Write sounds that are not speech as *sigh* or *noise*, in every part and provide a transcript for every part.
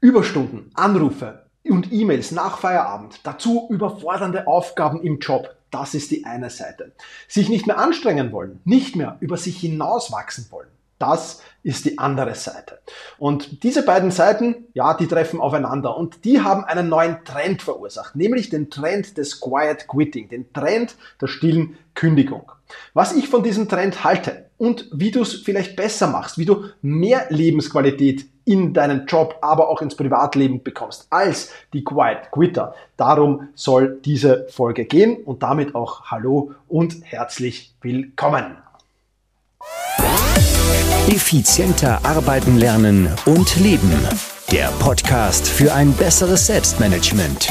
Überstunden, Anrufe und E-Mails nach Feierabend, dazu überfordernde Aufgaben im Job, das ist die eine Seite. Sich nicht mehr anstrengen wollen, nicht mehr über sich hinauswachsen wollen, das ist die andere Seite. Und diese beiden Seiten, ja, die treffen aufeinander und die haben einen neuen Trend verursacht, nämlich den Trend des Quiet Quitting, den Trend der stillen Kündigung. Was ich von diesem Trend halte und wie du es vielleicht besser machst, wie du mehr Lebensqualität in deinen Job, aber auch ins Privatleben bekommst als die Quiet Quitter. Darum soll diese Folge gehen und damit auch Hallo und herzlich willkommen. Effizienter arbeiten lernen und leben. Der Podcast für ein besseres Selbstmanagement.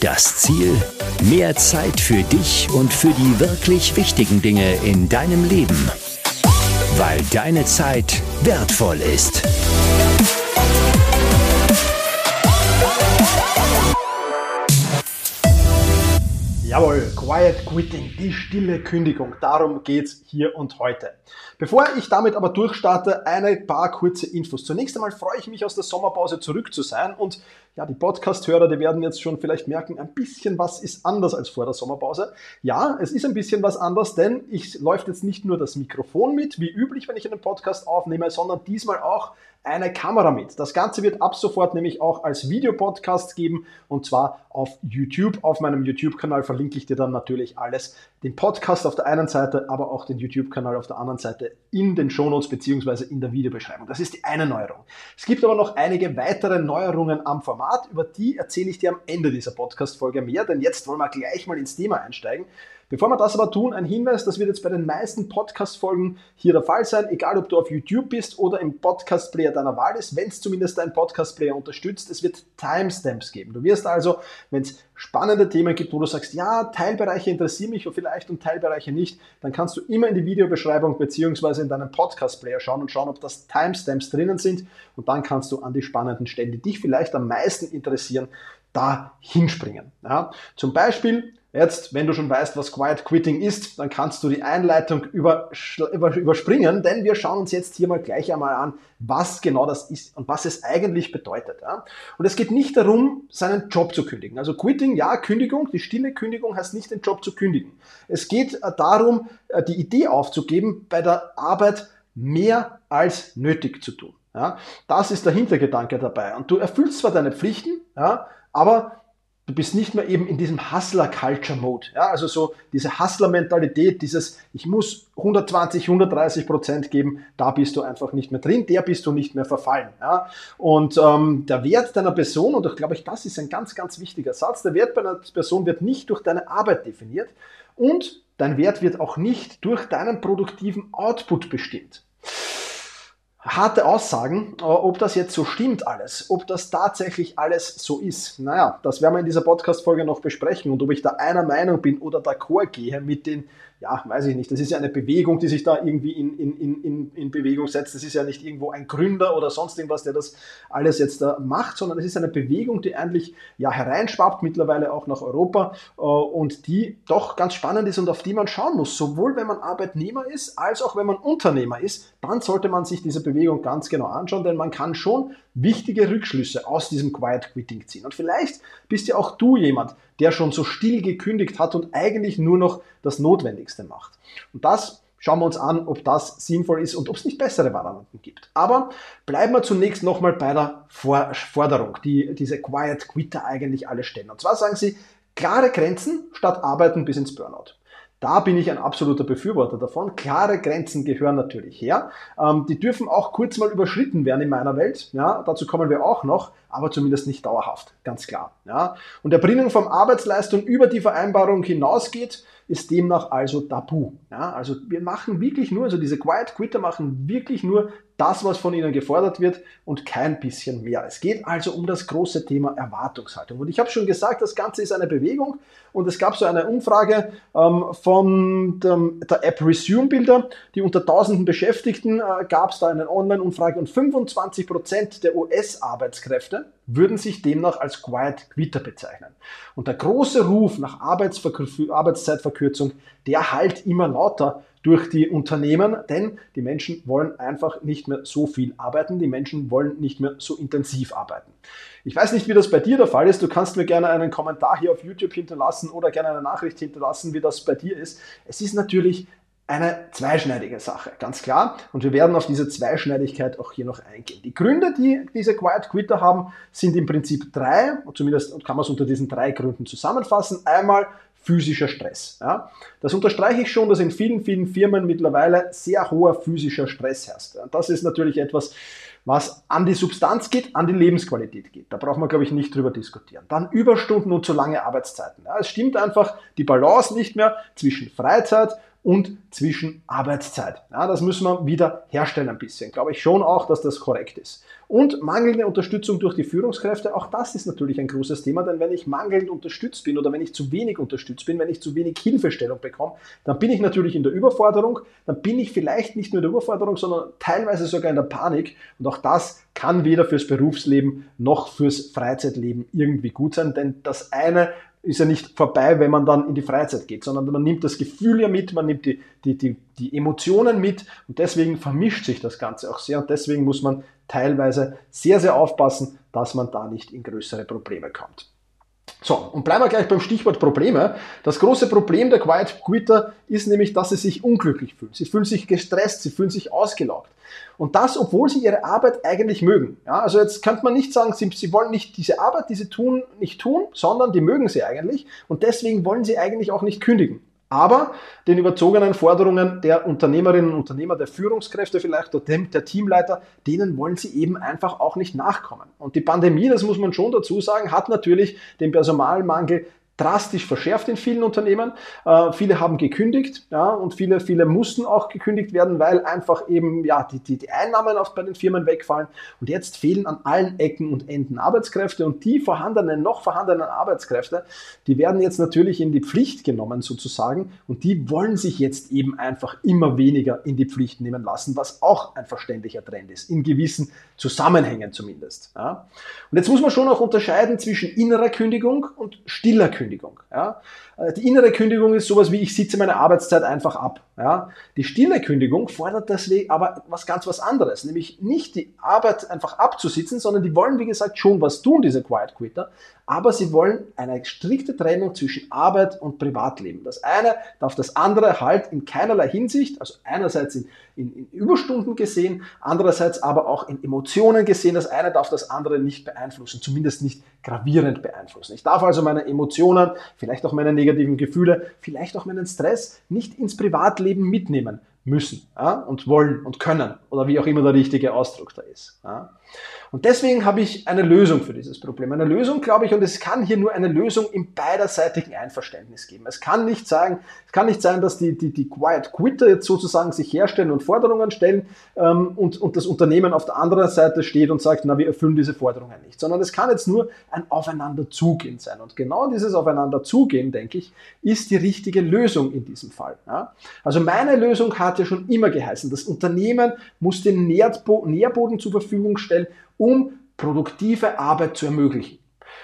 Das Ziel? Mehr Zeit für dich und für die wirklich wichtigen Dinge in deinem Leben. Weil deine Zeit wertvoll ist. Jawohl, Quiet Quitting, die stille Kündigung. Darum geht's hier und heute. Bevor ich damit aber durchstarte, eine paar kurze Infos. Zunächst einmal freue ich mich aus der Sommerpause zurück zu sein und ja, die Podcast-Hörer, die werden jetzt schon vielleicht merken, ein bisschen was ist anders als vor der Sommerpause. Ja, es ist ein bisschen was anders, denn ich läuft jetzt nicht nur das Mikrofon mit, wie üblich, wenn ich einen Podcast aufnehme, sondern diesmal auch eine Kamera mit. Das Ganze wird ab sofort nämlich auch als Videopodcast geben und zwar auf YouTube. Auf meinem YouTube-Kanal verlinke ich dir dann natürlich alles. Den Podcast auf der einen Seite, aber auch den YouTube-Kanal auf der anderen Seite in den Shownotes beziehungsweise in der Videobeschreibung. Das ist die eine Neuerung. Es gibt aber noch einige weitere Neuerungen am Format. Über die erzähle ich dir am Ende dieser Podcast-Folge mehr, denn jetzt wollen wir gleich mal ins Thema einsteigen. Bevor wir das aber tun, ein Hinweis, das wird jetzt bei den meisten Podcast-Folgen hier der Fall sein, egal ob du auf YouTube bist oder im Podcast-Player deiner Wahl ist, wenn es zumindest dein Podcast-Player unterstützt, es wird Timestamps geben. Du wirst also, wenn es spannende Themen gibt, wo du sagst, ja, Teilbereiche interessieren mich vielleicht und Teilbereiche nicht, dann kannst du immer in die Videobeschreibung beziehungsweise in deinen Podcast-Player schauen und schauen, ob das Timestamps drinnen sind und dann kannst du an die spannenden Stellen, die dich vielleicht am meisten interessieren, da hinspringen. Ja, zum Beispiel Jetzt, wenn du schon weißt, was Quiet Quitting ist, dann kannst du die Einleitung überspringen, denn wir schauen uns jetzt hier mal gleich einmal an, was genau das ist und was es eigentlich bedeutet. Und es geht nicht darum, seinen Job zu kündigen. Also Quitting, ja, Kündigung, die stille Kündigung heißt nicht, den Job zu kündigen. Es geht äh, darum, äh, die Idee aufzugeben, bei der Arbeit mehr als nötig zu tun. Das ist der Hintergedanke dabei. Und du erfüllst zwar deine Pflichten, aber du bist nicht mehr eben in diesem Hustler-Culture-Mode. Ja, also so diese Hustler-Mentalität, dieses ich muss 120, 130 Prozent geben, da bist du einfach nicht mehr drin, der bist du nicht mehr verfallen. Ja. Und ähm, der Wert deiner Person, und ich glaube ich, das ist ein ganz, ganz wichtiger Satz, der Wert einer Person wird nicht durch deine Arbeit definiert und dein Wert wird auch nicht durch deinen produktiven Output bestimmt harte Aussagen, ob das jetzt so stimmt alles, ob das tatsächlich alles so ist. Naja, das werden wir in dieser Podcast-Folge noch besprechen und ob ich da einer Meinung bin oder d'accord gehe mit den ja, weiß ich nicht, das ist ja eine Bewegung, die sich da irgendwie in, in, in, in Bewegung setzt. Das ist ja nicht irgendwo ein Gründer oder sonst irgendwas, der das alles jetzt da macht, sondern es ist eine Bewegung, die eigentlich ja hereinschwappt, mittlerweile auch nach Europa äh, und die doch ganz spannend ist und auf die man schauen muss. Sowohl wenn man Arbeitnehmer ist, als auch wenn man Unternehmer ist, dann sollte man sich diese Bewegung ganz genau anschauen, denn man kann schon wichtige Rückschlüsse aus diesem Quiet Quitting ziehen. Und vielleicht bist ja auch du jemand, der schon so still gekündigt hat und eigentlich nur noch das Notwendigste macht. Und das schauen wir uns an, ob das sinnvoll ist und ob es nicht bessere Varianten gibt. Aber bleiben wir zunächst nochmal bei der Forderung, die diese Quiet Quitter eigentlich alle stellen. Und zwar sagen sie, klare Grenzen statt arbeiten bis ins Burnout. Da bin ich ein absoluter Befürworter davon. Klare Grenzen gehören natürlich her. Ähm, die dürfen auch kurz mal überschritten werden in meiner Welt. Ja, dazu kommen wir auch noch, aber zumindest nicht dauerhaft, ganz klar. Ja. Und der Erbringung von Arbeitsleistung über die Vereinbarung hinausgeht, ist demnach also tabu. Ja, also wir machen wirklich nur, also diese Quiet Quitter machen wirklich nur das, was von ihnen gefordert wird und kein bisschen mehr. Es geht also um das große Thema Erwartungshaltung. Und ich habe schon gesagt, das Ganze ist eine Bewegung und es gab so eine Umfrage ähm, von dem, der App Resume Builder, die unter tausenden Beschäftigten äh, gab es da eine Online-Umfrage und 25 Prozent der US-Arbeitskräfte würden sich demnach als Quiet Quitter bezeichnen. Und der große Ruf nach Arbeitszeitverkürzung, der halt immer lauter durch die Unternehmen, denn die Menschen wollen einfach nicht mehr so viel arbeiten, die Menschen wollen nicht mehr so intensiv arbeiten. Ich weiß nicht, wie das bei dir der Fall ist. Du kannst mir gerne einen Kommentar hier auf YouTube hinterlassen oder gerne eine Nachricht hinterlassen, wie das bei dir ist. Es ist natürlich eine zweischneidige Sache, ganz klar. Und wir werden auf diese Zweischneidigkeit auch hier noch eingehen. Die Gründe, die diese Quiet Quitter haben, sind im Prinzip drei, zumindest kann man es unter diesen drei Gründen zusammenfassen. Einmal physischer Stress. Ja. Das unterstreiche ich schon, dass in vielen, vielen Firmen mittlerweile sehr hoher physischer Stress herrscht. Das ist natürlich etwas, was an die Substanz geht, an die Lebensqualität geht. Da braucht man, glaube ich, nicht drüber diskutieren. Dann Überstunden und zu lange Arbeitszeiten. Ja, es stimmt einfach die Balance nicht mehr zwischen Freizeit und zwischen Arbeitszeit. Ja, das müssen wir wieder herstellen ein bisschen. Glaube ich schon auch, dass das korrekt ist. Und mangelnde Unterstützung durch die Führungskräfte, auch das ist natürlich ein großes Thema, denn wenn ich mangelnd unterstützt bin oder wenn ich zu wenig unterstützt bin, wenn ich zu wenig Hilfestellung bekomme, dann bin ich natürlich in der Überforderung, dann bin ich vielleicht nicht nur in der Überforderung, sondern teilweise sogar in der Panik. Und auch das kann weder fürs Berufsleben noch fürs Freizeitleben irgendwie gut sein, denn das eine ist ja nicht vorbei, wenn man dann in die Freizeit geht, sondern man nimmt das Gefühl ja mit, man nimmt die, die, die, die Emotionen mit und deswegen vermischt sich das Ganze auch sehr und deswegen muss man teilweise sehr, sehr aufpassen, dass man da nicht in größere Probleme kommt. So, und bleiben wir gleich beim Stichwort Probleme. Das große Problem der Quiet Quitter ist nämlich, dass sie sich unglücklich fühlen. Sie fühlen sich gestresst, sie fühlen sich ausgelaugt. Und das, obwohl sie ihre Arbeit eigentlich mögen. Ja, also jetzt könnte man nicht sagen, sie, sie wollen nicht diese Arbeit, die sie tun, nicht tun, sondern die mögen sie eigentlich. Und deswegen wollen sie eigentlich auch nicht kündigen. Aber den überzogenen Forderungen der Unternehmerinnen und Unternehmer, der Führungskräfte vielleicht oder der Teamleiter, denen wollen sie eben einfach auch nicht nachkommen. Und die Pandemie, das muss man schon dazu sagen, hat natürlich den Personalmangel drastisch verschärft in vielen Unternehmen. Äh, viele haben gekündigt ja, und viele, viele mussten auch gekündigt werden, weil einfach eben ja, die, die, die Einnahmen oft bei den Firmen wegfallen. Und jetzt fehlen an allen Ecken und Enden Arbeitskräfte und die vorhandenen, noch vorhandenen Arbeitskräfte, die werden jetzt natürlich in die Pflicht genommen sozusagen und die wollen sich jetzt eben einfach immer weniger in die Pflicht nehmen lassen, was auch ein verständlicher Trend ist, in gewissen Zusammenhängen zumindest. Ja. Und jetzt muss man schon auch unterscheiden zwischen innerer Kündigung und stiller Kündigung. Kündigung. Ja? Äh, die innere Kündigung ist sowas wie, ich sitze meine Arbeitszeit einfach ab. Ja? Die stille Kündigung fordert deswegen aber was ganz was anderes, nämlich nicht die Arbeit einfach abzusitzen, sondern die wollen, wie gesagt, schon was tun, diese Quiet Quitter, aber sie wollen eine strikte Trennung zwischen Arbeit und Privatleben. Das eine darf das andere halt in keinerlei Hinsicht, also einerseits in, in, in Überstunden gesehen, andererseits aber auch in Emotionen gesehen. Das eine darf das andere nicht beeinflussen, zumindest nicht gravierend beeinflussen. Ich darf also meine Emotionen, vielleicht auch meine negativen Gefühle, vielleicht auch meinen Stress nicht ins Privatleben mitnehmen müssen ja, und wollen und können oder wie auch immer der richtige Ausdruck da ist. Ja. Und deswegen habe ich eine Lösung für dieses Problem. Eine Lösung, glaube ich, und es kann hier nur eine Lösung im beiderseitigen Einverständnis geben. Es kann nicht sein, es kann nicht sein, dass die, die, die Quiet Quitter jetzt sozusagen sich herstellen und Forderungen stellen ähm, und, und das Unternehmen auf der anderen Seite steht und sagt, na, wir erfüllen diese Forderungen nicht. Sondern es kann jetzt nur ein Aufeinanderzugehen sein. Und genau dieses Aufeinanderzugehen, denke ich, ist die richtige Lösung in diesem Fall. Ja? Also meine Lösung hat ja schon immer geheißen, das Unternehmen muss den Nährboden zur Verfügung stellen, um produktive Arbeit zu ermöglichen.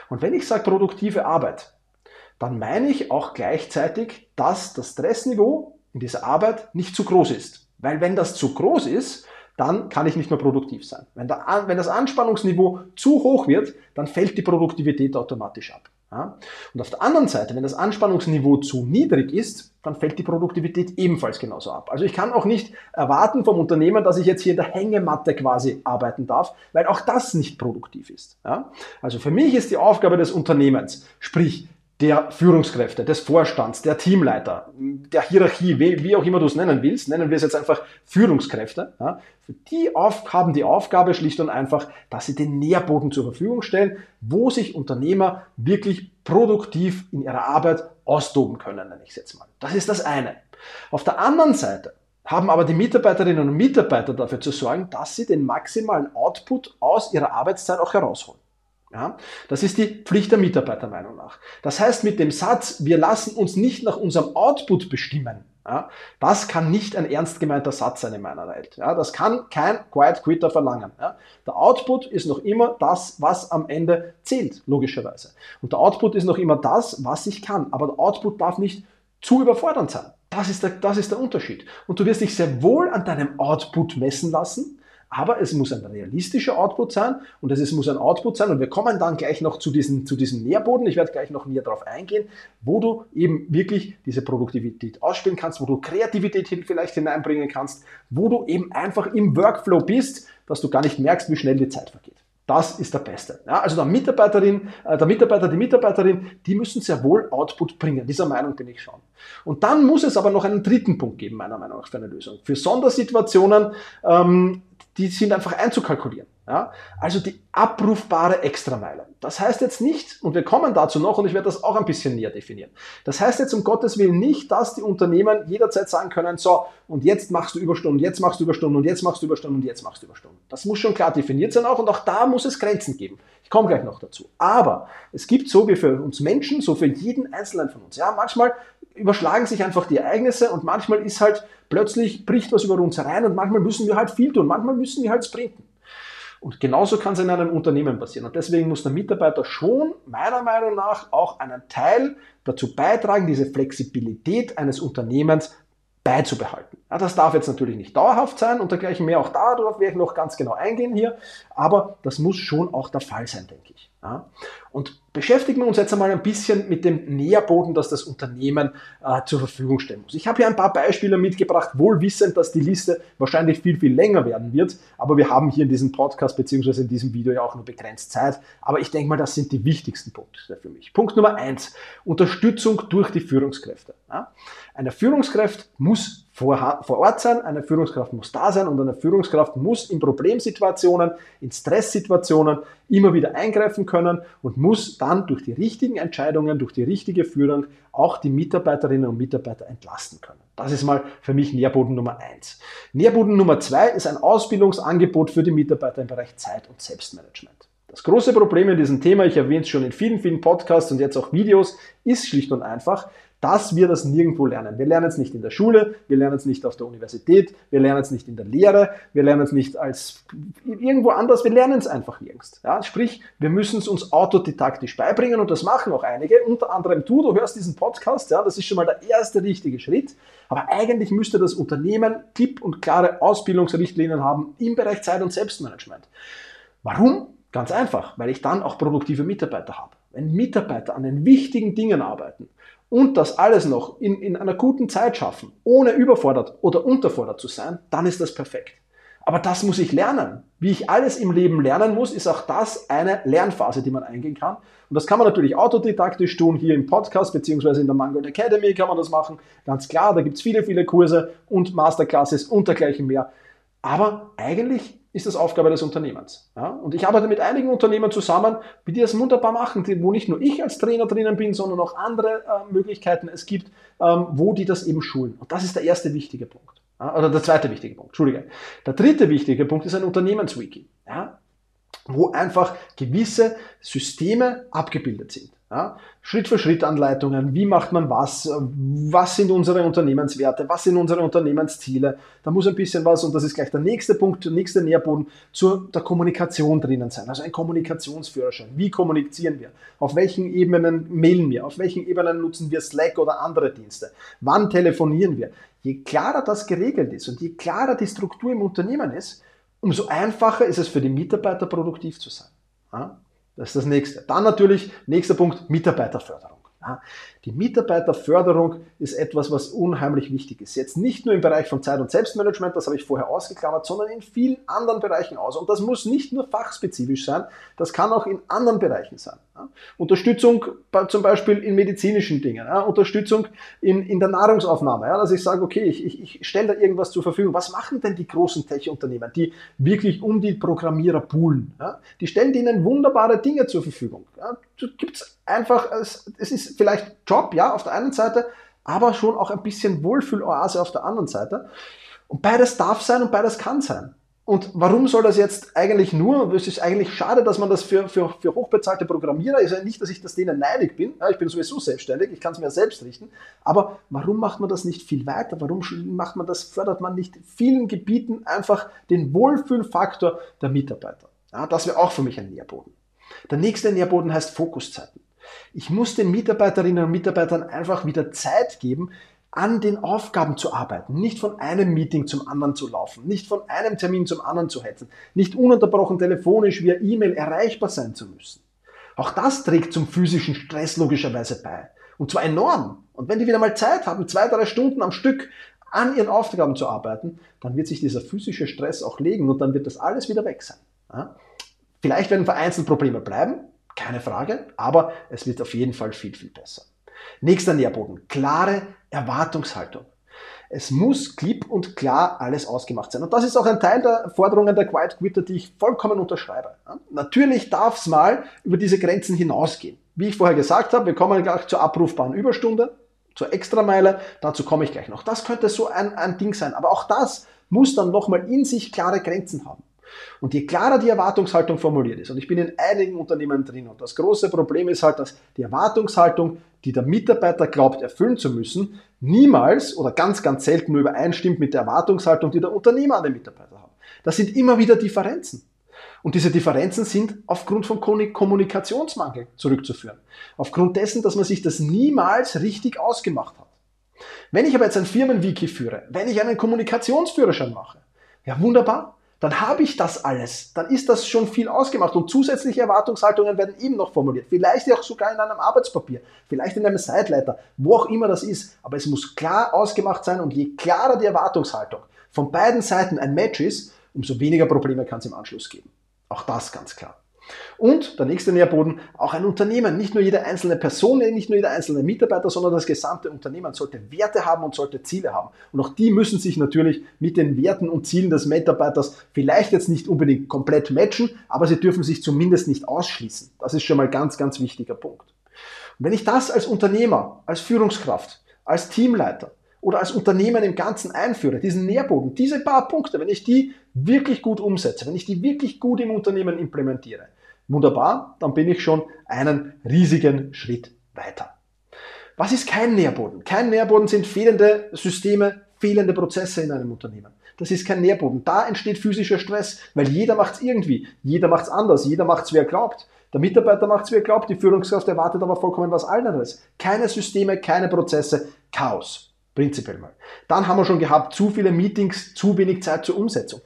Und wenn ich sage produktive Arbeit, dann meine ich auch gleichzeitig, dass das Stressniveau in dieser Arbeit nicht zu groß ist. Weil wenn das zu groß ist, dann kann ich nicht mehr produktiv sein. Wenn, das Anspannungsniveau zu hoch wird, dann fällt die Produktivität automatisch ab. Ja? Und auf der anderen Seite, wenn das Anspannungsniveau zu niedrig ist, dann fällt die Produktivität ebenfalls genauso ab. Also ich kann auch nicht erwarten vom Unternehmen, dass ich jetzt hier in der Hängematte quasi arbeiten darf, weil auch das nicht produktiv ist. Ja? Also für mich ist die Aufgabe des Unternehmens, sprich der Führungskräfte, des Vorstands, der Teamleiter, der Hierarchie, wie, auch immer du es nennen willst, nennen wir es jetzt einfach Führungskräfte, ja, die auf, haben die Aufgabe schlicht und einfach, dass sie den Nährboden zur Verfügung stellen, wo sich Unternehmer wirklich produktiv in ihrer Arbeit austoben können, nenne ich es jetzt mal. Das ist das eine. Auf der anderen Seite haben aber die Mitarbeiterinnen und Mitarbeiter dafür zu sorgen, dass sie den maximalen Output aus ihrer Arbeitszeit auch herausholen. Ja, das ist die Pflicht der Mitarbeiter Meinung nach. Das heißt, mit dem Satz, wir lassen uns nicht nach unserem Output bestimmen, ja, das kann nicht ein ernst gemeinter Satz sein in meiner Welt. Ja, das kann kein Quiet Quitter verlangen. Ja. Der Output ist noch immer das, was am Ende zählt, logischerweise. Und der Output ist noch immer das, was ich kann. Aber der Output darf nicht zu überfordernd sein. Das ist, der, das ist der Unterschied. Und du wirst dich sehr wohl an deinem Output messen lassen, aber es muss ein realistischer Output sein und es muss ein Output sein und wir kommen dann gleich noch zu, diesen, zu diesem Nährboden, ich werde gleich noch näher darauf eingehen, wo du eben wirklich diese Produktivität ausspielen kannst, wo du Kreativität vielleicht hineinbringen kannst, wo du eben einfach im Workflow bist, dass du gar nicht merkst, wie schnell die Zeit vergeht. Das ist der Beste. Ja, also der Mitarbeiterin, äh, der Mitarbeiter, die Mitarbeiterin, die müssen sehr wohl Output bringen. Dieser Meinung bin ich schon. Und dann muss es aber noch einen dritten Punkt geben, meiner Meinung nach, für eine Lösung. Für Sondersituationen, ähm, die sind einfach einzukalkulieren. Ja? Also die abrufbare Extrameile. Das heißt jetzt nicht, und wir kommen dazu noch, und ich werde das auch ein bisschen näher definieren. Das heißt jetzt um Gottes Willen nicht, dass die Unternehmen jederzeit sagen können, so, und jetzt machst du Überstunden, jetzt machst du Überstunden, und jetzt machst du Überstunden, und jetzt machst du Überstunden. Das muss schon klar definiert sein auch, und auch da muss es Grenzen geben. Komme gleich noch dazu. Aber es gibt so wie für uns Menschen, so für jeden Einzelnen von uns. Ja, manchmal überschlagen sich einfach die Ereignisse und manchmal ist halt plötzlich bricht was über uns herein und manchmal müssen wir halt viel tun, manchmal müssen wir halt sprinten. Und genauso kann es in einem Unternehmen passieren. Und deswegen muss der Mitarbeiter schon meiner Meinung nach auch einen Teil dazu beitragen, diese Flexibilität eines Unternehmens beizubehalten. Ja, das darf jetzt natürlich nicht dauerhaft sein und dergleichen mehr. Auch darauf werde ich noch ganz genau eingehen hier. Aber das muss schon auch der Fall sein, denke ich. Ja? Und beschäftigen wir uns jetzt einmal ein bisschen mit dem Nährboden, das das Unternehmen äh, zur Verfügung stellen muss. Ich habe hier ein paar Beispiele mitgebracht, wohl wissend, dass die Liste wahrscheinlich viel, viel länger werden wird. Aber wir haben hier in diesem Podcast bzw. in diesem Video ja auch nur begrenzt Zeit. Aber ich denke mal, das sind die wichtigsten Punkte für mich. Punkt Nummer eins, Unterstützung durch die Führungskräfte. Ja? Eine Führungskraft muss vor, vor Ort sein, eine Führungskraft muss da sein und eine Führungskraft muss in Problemsituationen, in Stresssituationen immer wieder eingreifen können und muss dann durch die richtigen Entscheidungen, durch die richtige Führung auch die Mitarbeiterinnen und Mitarbeiter entlasten können. Das ist mal für mich Nährboden Nummer eins. Nährboden Nummer zwei ist ein Ausbildungsangebot für die Mitarbeiter im Bereich Zeit- und Selbstmanagement. Das große Problem in diesem Thema, ich erwähne es schon in vielen, vielen Podcasts und jetzt auch Videos, ist schlicht und einfach, dass wir das nirgendwo lernen. Wir lernen es nicht in der Schule, wir lernen es nicht auf der Universität, wir lernen es nicht in der Lehre, wir lernen es nicht als irgendwo anders, wir lernen es einfach nirgends. Ja, sprich, wir müssen es uns autodidaktisch beibringen und das machen auch einige, unter anderem du, du hörst diesen Podcast, ja, das ist schon mal der erste richtige Schritt, aber eigentlich müsste das Unternehmen klipp und klare Ausbildungsrichtlinien haben im Bereich Zeit- und Selbstmanagement. Warum? Ganz einfach, weil ich dann auch produktive Mitarbeiter habe. Wenn Mitarbeiter an den wichtigen Dingen arbeiten, und das alles noch in, in einer guten Zeit schaffen, ohne überfordert oder unterfordert zu sein, dann ist das perfekt. Aber das muss ich lernen. Wie ich alles im Leben lernen muss, ist auch das eine Lernphase, die man eingehen kann. Und das kann man natürlich autodidaktisch tun, hier im Podcast beziehungsweise in der Mangold Academy kann man das machen. Ganz klar, da gibt es viele, viele Kurse und Masterclasses und dergleichen mehr. Aber eigentlich ist das Aufgabe des Unternehmens. Ja? Und ich arbeite mit einigen Unternehmen zusammen, die das wunderbar machen, die, wo nicht nur ich als Trainer drinnen bin, sondern auch andere äh, Möglichkeiten es gibt, ähm, wo die das eben schulen. Und das ist der erste wichtige Punkt. Ja? Oder der zweite wichtige Punkt, Entschuldige. Der dritte wichtige Punkt ist ein Unternehmenswiki, ja? wo einfach gewisse Systeme abgebildet sind. Ja? Schritt für Schritt Anleitungen, wie macht man was, was sind unsere Unternehmenswerte, was sind unsere Unternehmensziele. Da muss ein bisschen was, und das ist gleich der nächste Punkt, der nächste Nährboden, zur der Kommunikation drinnen sein. Also ein Kommunikationsführerschein. Wie kommunizieren wir? Auf welchen Ebenen mailen wir? Auf welchen Ebenen nutzen wir Slack oder andere Dienste? Wann telefonieren wir? Je klarer das geregelt ist und je klarer die Struktur im Unternehmen ist, umso einfacher ist es für die Mitarbeiter produktiv zu sein. Ja? Das ist das nächste. Dann natürlich, nächster Punkt, Mitarbeiterförderung. Ja, die Mitarbeiterförderung ist etwas, was unheimlich wichtig ist. Jetzt nicht nur im Bereich von Zeit- und Selbstmanagement, das habe ich vorher ausgeklammert, sondern in vielen anderen Bereichen aus. Und das muss nicht nur fachspezifisch sein, das kann auch in anderen Bereichen sein. Unterstützung zum Beispiel in medizinischen Dingen, Unterstützung in, in der Nahrungsaufnahme, dass ich sage, okay, ich, ich, ich stelle da irgendwas zur Verfügung. Was machen denn die großen Tech-Unternehmen, die wirklich um die Programmierer? Ja? Die stellen denen wunderbare Dinge zur Verfügung. Ja? Gibt es einfach, es ist vielleicht Job, ja, auf der einen Seite, aber schon auch ein bisschen Wohlfühloase auf der anderen Seite. Und beides darf sein und beides kann sein. Und warum soll das jetzt eigentlich nur, es ist eigentlich schade, dass man das für, für, für hochbezahlte Programmierer, ist ja nicht, dass ich das denen neidig bin, ja, ich bin sowieso selbstständig, ich kann es mir selbst richten, aber warum macht man das nicht viel weiter, warum macht man das, fördert man nicht in vielen Gebieten einfach den Wohlfühlfaktor der Mitarbeiter? Ja, das wäre auch für mich ein Nährboden. Der nächste Nährboden heißt Fokuszeiten. Ich muss den Mitarbeiterinnen und Mitarbeitern einfach wieder Zeit geben, an den Aufgaben zu arbeiten, nicht von einem Meeting zum anderen zu laufen, nicht von einem Termin zum anderen zu hetzen, nicht ununterbrochen telefonisch via E-Mail erreichbar sein zu müssen. Auch das trägt zum physischen Stress logischerweise bei. Und zwar enorm. Und wenn die wieder mal Zeit haben, zwei, drei Stunden am Stück an ihren Aufgaben zu arbeiten, dann wird sich dieser physische Stress auch legen und dann wird das alles wieder weg sein. Vielleicht werden vereinzelt Probleme bleiben, keine Frage, aber es wird auf jeden Fall viel, viel besser. Nächster Nährboden, klare Erwartungshaltung. Es muss klipp und klar alles ausgemacht sein. Und das ist auch ein Teil der Forderungen der Quiet Quitter, die ich vollkommen unterschreibe. Natürlich darf es mal über diese Grenzen hinausgehen. Wie ich vorher gesagt habe, wir kommen gleich zur abrufbaren Überstunde, zur Extrameile, dazu komme ich gleich noch. Das könnte so ein, ein Ding sein. Aber auch das muss dann nochmal in sich klare Grenzen haben. Und je klarer die Erwartungshaltung formuliert ist, und ich bin in einigen Unternehmen drin, und das große Problem ist halt, dass die Erwartungshaltung, die der Mitarbeiter glaubt erfüllen zu müssen, niemals oder ganz, ganz selten nur übereinstimmt mit der Erwartungshaltung, die der Unternehmer an den Mitarbeiter hat. Das sind immer wieder Differenzen. Und diese Differenzen sind aufgrund von Kommunikationsmangel zurückzuführen. Aufgrund dessen, dass man sich das niemals richtig ausgemacht hat. Wenn ich aber jetzt ein Firmenwiki führe, wenn ich einen Kommunikationsführerschein mache, ja wunderbar, dann habe ich das alles. Dann ist das schon viel ausgemacht und zusätzliche Erwartungshaltungen werden eben noch formuliert. Vielleicht auch sogar in einem Arbeitspapier, vielleicht in einem Sideleiter, wo auch immer das ist. Aber es muss klar ausgemacht sein und je klarer die Erwartungshaltung von beiden Seiten ein Match ist, umso weniger Probleme kann es im Anschluss geben. Auch das ganz klar. Und der nächste Nährboden, auch ein Unternehmen, nicht nur jede einzelne Person, nicht nur jeder einzelne Mitarbeiter, sondern das gesamte Unternehmen sollte Werte haben und sollte Ziele haben. Und auch die müssen sich natürlich mit den Werten und Zielen des Mitarbeiters vielleicht jetzt nicht unbedingt komplett matchen, aber sie dürfen sich zumindest nicht ausschließen. Das ist schon mal ganz, ganz wichtiger Punkt. Und wenn ich das als Unternehmer, als Führungskraft, als Teamleiter oder als Unternehmen im Ganzen einführe, diesen Nährboden, diese paar Punkte, wenn ich die wirklich gut umsetze, wenn ich die wirklich gut im Unternehmen implementiere, wunderbar, dann bin ich schon einen riesigen Schritt weiter. Was ist kein Nährboden? Kein Nährboden sind fehlende Systeme, fehlende Prozesse in einem Unternehmen. Das ist kein Nährboden. Da entsteht physischer Stress, weil jeder macht es irgendwie. Jeder macht es anders. Jeder macht es, wie er glaubt. Der Mitarbeiter macht es, wie er glaubt. Die Führungskraft erwartet aber vollkommen was anderes. Keine Systeme, keine Prozesse, Chaos. Prinzipiell mal. Dann haben wir schon gehabt, zu viele Meetings, zu wenig Zeit zur Umsetzung.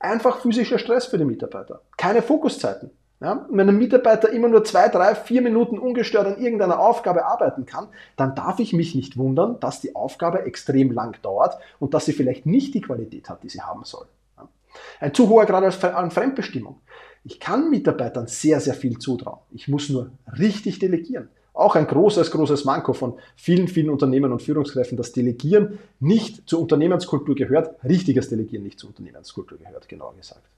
Einfach physischer Stress für die Mitarbeiter. Keine Fokuszeiten. Ja, wenn ein Mitarbeiter immer nur zwei, drei, vier Minuten ungestört an irgendeiner Aufgabe arbeiten kann, dann darf ich mich nicht wundern, dass die Aufgabe extrem lang dauert und dass sie vielleicht nicht die Qualität hat, die sie haben soll. Ja. Ein zu hoher Grad an Fremdbestimmung. Ich kann Mitarbeitern sehr, sehr viel zutrauen. Ich muss nur richtig delegieren. Auch ein großes, großes Manko von vielen, vielen Unternehmen und Führungskräften, dass Delegieren nicht zur Unternehmenskultur gehört, richtiges Delegieren nicht zur Unternehmenskultur gehört, genauer gesagt.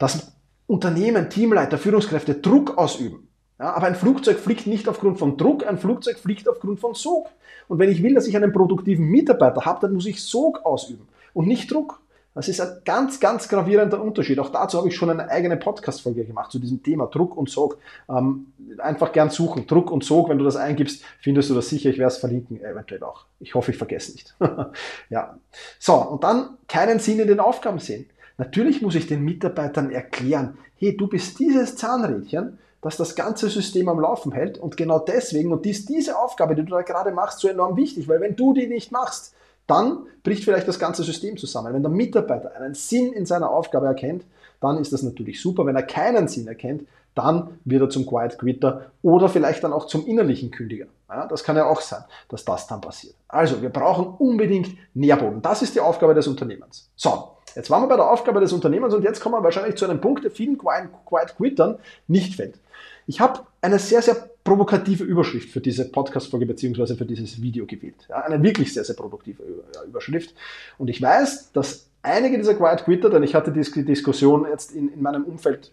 Dass Unternehmen, Teamleiter, Führungskräfte Druck ausüben. Ja, aber ein Flugzeug fliegt nicht aufgrund von Druck, ein Flugzeug fliegt aufgrund von Sog. Und wenn ich will, dass ich einen produktiven Mitarbeiter habe, dann muss ich Sog ausüben und nicht Druck. Das ist ein ganz, ganz gravierender Unterschied. Auch dazu habe ich schon eine eigene Podcast-Folge gemacht zu diesem Thema Druck und Sog. Ähm, einfach gern suchen. Druck und Sog, wenn du das eingibst, findest du das sicher. Ich werde es verlinken, eventuell auch. Ich hoffe, ich vergesse nicht. *laughs* ja. So, und dann keinen Sinn in den Aufgaben sehen. Natürlich muss ich den Mitarbeitern erklären, hey, du bist dieses Zahnrädchen, das das ganze System am Laufen hält und genau deswegen und dies, diese Aufgabe, die du da gerade machst, so enorm wichtig, weil wenn du die nicht machst, dann bricht vielleicht das ganze System zusammen. Wenn der Mitarbeiter einen Sinn in seiner Aufgabe erkennt, dann ist das natürlich super. Wenn er keinen Sinn erkennt, dann wird er zum Quiet Quitter oder vielleicht dann auch zum innerlichen Kündiger. Ja, das kann ja auch sein, dass das dann passiert. Also, wir brauchen unbedingt Nährboden. Das ist die Aufgabe des Unternehmens. So, jetzt waren wir bei der Aufgabe des Unternehmens und jetzt kommen wir wahrscheinlich zu einem Punkt, der vielen Quiet, Quittern nicht fällt. Ich habe eine sehr, sehr provokative Überschrift für diese Podcast-Folge beziehungsweise für dieses Video gewählt. Ja, eine wirklich sehr, sehr produktive Überschrift. Und ich weiß, dass einige dieser Quiet Quitter, denn ich hatte die Diskussion jetzt in, in meinem Umfeld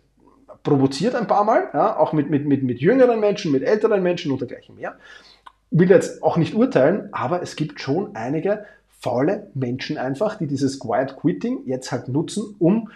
provoziert ein paar Mal, ja, auch mit, mit, mit, mit jüngeren Menschen, mit älteren Menschen und dergleichen mehr. Will jetzt auch nicht urteilen, aber es gibt schon einige faule Menschen einfach, die dieses Quiet Quitting jetzt halt nutzen, um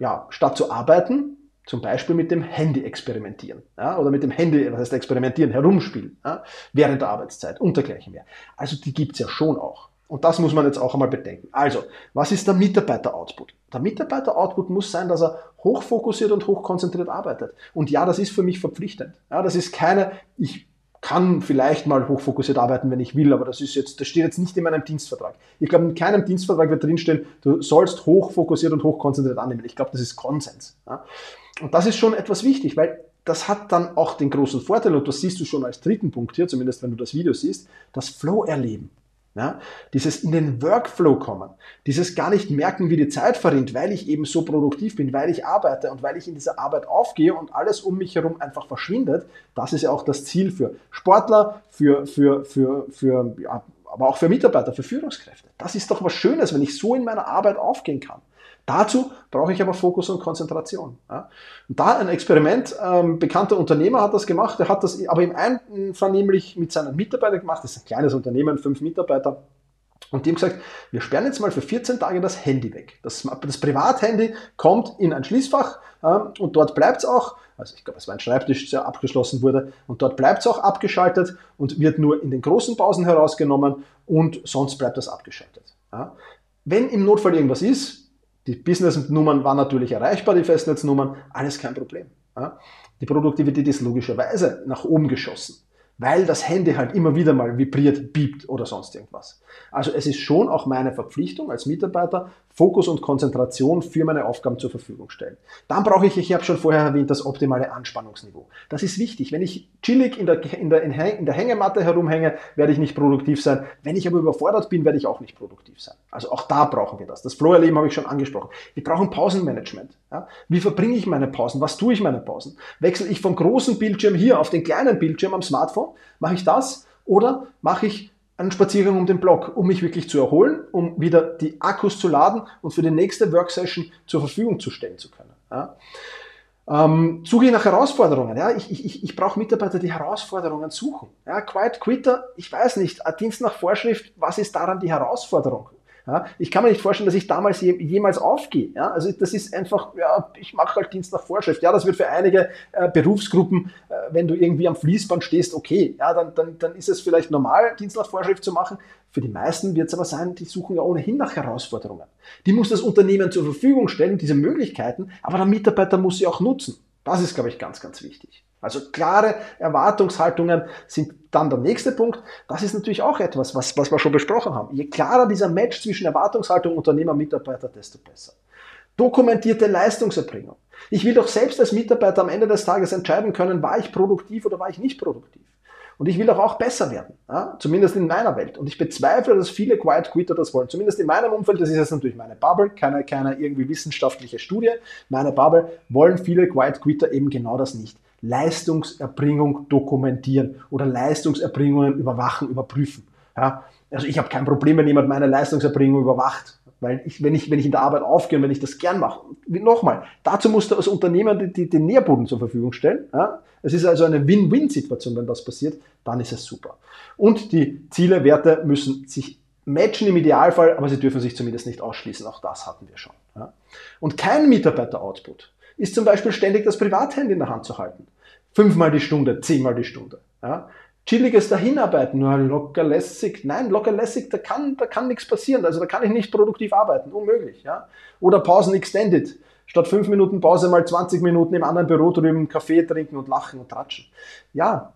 ja, statt zu arbeiten, zum Beispiel mit dem Handy experimentieren ja, oder mit dem Handy, was heißt experimentieren, herumspielen ja, während der Arbeitszeit und dergleichen mehr. Also die gibt es ja schon auch. Und das muss man jetzt auch einmal bedenken. Also, was ist der Mitarbeiter-Output? Der Mitarbeiter-Output muss sein, dass er hochfokussiert und hochkonzentriert arbeitet. Und ja, das ist für mich verpflichtend. Ja, das ist keine, ich kann vielleicht mal hochfokussiert arbeiten, wenn ich will, aber das ist jetzt, das steht jetzt nicht in meinem Dienstvertrag. Ich glaube, in keinem Dienstvertrag wird drinstehen, du sollst hochfokussiert und hochkonzentriert annehmen. Ich glaube, das ist Konsens. Ja? Und das ist schon etwas wichtig, weil das hat dann auch den großen Vorteil, und das siehst du schon als dritten Punkt hier, zumindest wenn du das Video siehst, das Flow-Erleben. Ja, dieses in den Workflow kommen, dieses gar nicht merken, wie die Zeit verrinnt, weil ich eben so produktiv bin, weil ich arbeite und weil ich in dieser Arbeit aufgehe und alles um mich herum einfach verschwindet, das ist ja auch das Ziel für Sportler, für, für, für, für ja, aber auch für Mitarbeiter, für Führungskräfte. Das ist doch was Schönes, wenn ich so in meiner Arbeit aufgehen kann. Dazu brauche ich aber Fokus und Konzentration. Ja. Und da ein Experiment, ähm, bekannter Unternehmer hat das gemacht, der hat das aber im einvernehmlich mit seinen Mitarbeitern gemacht, das ist ein kleines Unternehmen, fünf Mitarbeiter, und haben gesagt, wir sperren jetzt mal für 14 Tage das Handy weg. Das, das Privathandy kommt in ein Schließfach ähm, und dort bleibt es auch, also ich glaube, es war ein Schreibtisch, der abgeschlossen wurde, und dort bleibt es auch abgeschaltet und wird nur in den großen Pausen herausgenommen und sonst bleibt das abgeschaltet. Ja. Wenn im Notfall irgendwas ist, die Business-Nummern waren natürlich erreichbar, die Festnetznummern, alles kein Problem. Ja. Die Produktivität ist logischerweise nach oben geschossen weil das Handy halt immer wieder mal vibriert, piept oder sonst irgendwas. Also es ist schon auch meine Verpflichtung als Mitarbeiter, Fokus und Konzentration für meine Aufgaben zur Verfügung stellen. Dann brauche ich, ich habe schon vorher erwähnt, das optimale Anspannungsniveau. Das ist wichtig. Wenn ich chillig in der, in der, in der Hängematte herumhänge, werde ich nicht produktiv sein. Wenn ich aber überfordert bin, werde ich auch nicht produktiv sein. Also auch da brauchen wir das. Das Flow-Erleben habe ich schon angesprochen. Wir brauchen Pausenmanagement. Ja? Wie verbringe ich meine Pausen? Was tue ich meine Pausen? Wechsle ich vom großen Bildschirm hier auf den kleinen Bildschirm am Smartphone? Mache ich das? Oder mache ich einen Spaziergang um den Block, um mich wirklich zu erholen, um wieder die Akkus zu laden und für die nächste Worksession zur Verfügung zu stellen zu können? Ja? Ähm, suche ich nach Herausforderungen. Ja? Ich, ich, ich brauche Mitarbeiter, die Herausforderungen suchen. Ja? Quiet Quitter, ich weiß nicht, Dienst nach Vorschrift, was ist daran die Herausforderung? Ja, ich kann mir nicht vorstellen, dass ich damals je, jemals aufgehe. Ja, also das ist einfach, ja, ich mache halt Dienst nach Vorschrift. Ja, das wird für einige äh, Berufsgruppen, äh, wenn du irgendwie am Fließband stehst, okay. Ja, dann, dann, dann ist es vielleicht normal, Dienst nach Vorschrift zu machen. Für die meisten wird es aber sein, die suchen ja ohnehin nach Herausforderungen. Die muss das Unternehmen zur Verfügung stellen, diese Möglichkeiten, aber der Mitarbeiter muss sie auch nutzen. Das ist, glaube ich, ganz, ganz wichtig. Also klare Erwartungshaltungen sind dann der nächste Punkt. Das ist natürlich auch etwas, was, was wir schon besprochen haben. Je klarer dieser Match zwischen Erwartungshaltung Unternehmer, Mitarbeiter, desto besser. Dokumentierte Leistungserbringung. Ich will doch selbst als Mitarbeiter am Ende des Tages entscheiden können, war ich produktiv oder war ich nicht produktiv. Und ich will doch auch besser werden, ja? zumindest in meiner Welt. Und ich bezweifle, dass viele Quiet Quitter das wollen. Zumindest in meinem Umfeld, das ist jetzt natürlich meine Bubble, keine, keine irgendwie wissenschaftliche Studie. Meine Bubble wollen viele Quiet Quitter eben genau das nicht. Leistungserbringung dokumentieren oder Leistungserbringungen überwachen, überprüfen. Ja? Also ich habe kein Problem, wenn jemand meine Leistungserbringung überwacht. Weil ich, wenn ich, wenn ich in der Arbeit aufgehe und wenn ich das gern mache, nochmal, dazu Unternehmer die, die, den Nährboden zur Verfügung stellen. Ja? Es ist also eine Win-Win-Situation, wenn das passiert, dann ist es super. Und die Ziele, Werte müssen sich matchen im Idealfall, aber sie dürfen sich zumindest nicht ausschließen. Auch das hatten wir schon. Ja? Und kein Mitarbeiter-Output ist zum Beispiel ständig das Privathandy in der Hand zu halten. Fünfmal die Stunde, zehnmal die Stunde. Ja? Chilliges Dahinarbeiten, nur locker lässig. Nein, locker lässig, da kann, da kann nichts passieren. Also da kann ich nicht produktiv arbeiten. Unmöglich. Ja? Oder Pausen extended. Statt fünf Minuten Pause mal 20 Minuten im anderen Büro drüben Kaffee trinken und lachen und tratschen. Ja,